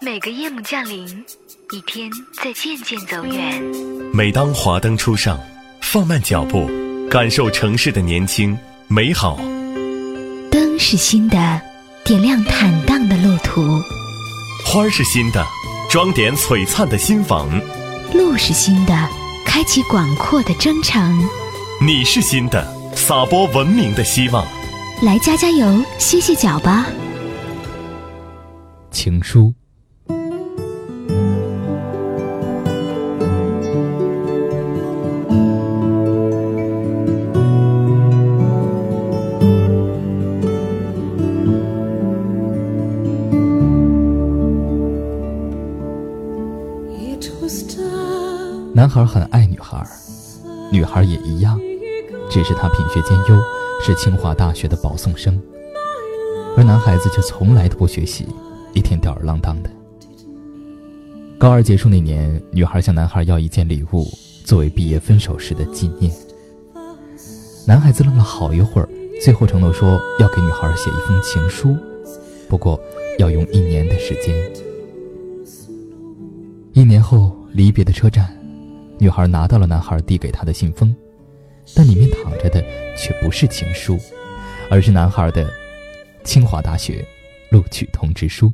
每个夜幕降临，一天在渐渐走远。每当华灯初上，放慢脚步，感受城市的年轻美好。灯是新的，点亮坦荡的路途；花是新的，装点璀璨的心房；路是新的，开启广阔的征程。你是新的，撒播文明的希望。来加加油，歇歇脚吧。情书。男孩很爱女孩，女孩也一样，只是他品学兼优，是清华大学的保送生，而男孩子却从来都不学习，一天吊儿郎当的。高二结束那年，女孩向男孩要一件礼物，作为毕业分手时的纪念。男孩子愣了好一会儿，最后承诺说要给女孩写一封情书，不过要用一年的时间。一年后，离别的车站。女孩拿到了男孩递给她的信封，但里面躺着的却不是情书，而是男孩的清华大学录取通知书。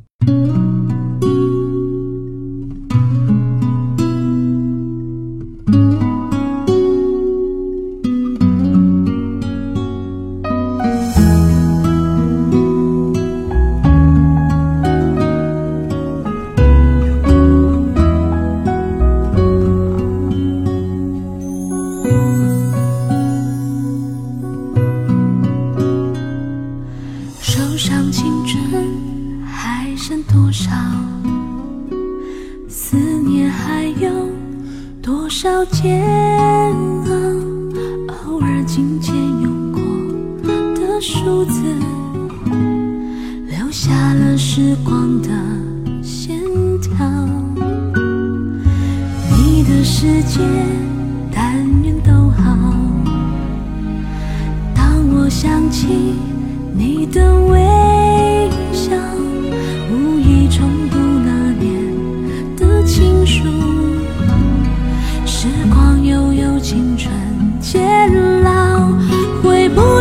少煎熬，偶尔琴键用过的数字，留下了时光的线条。你的世界，但愿都好。当我想起你的微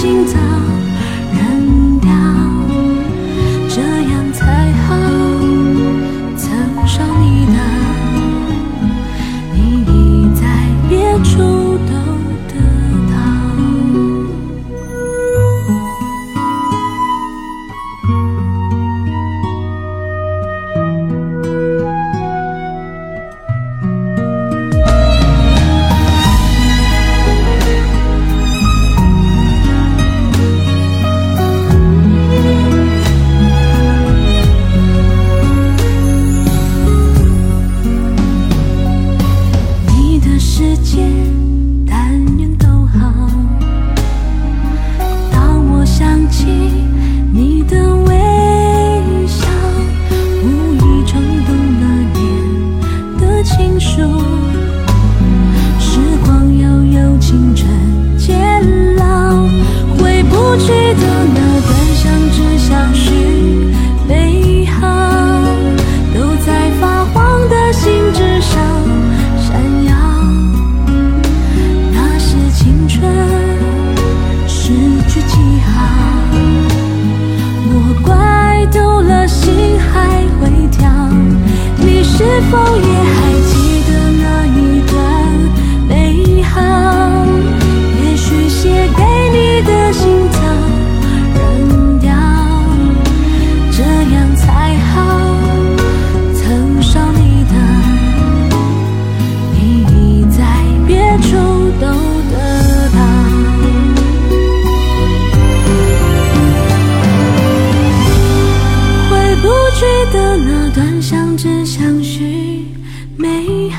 心脏。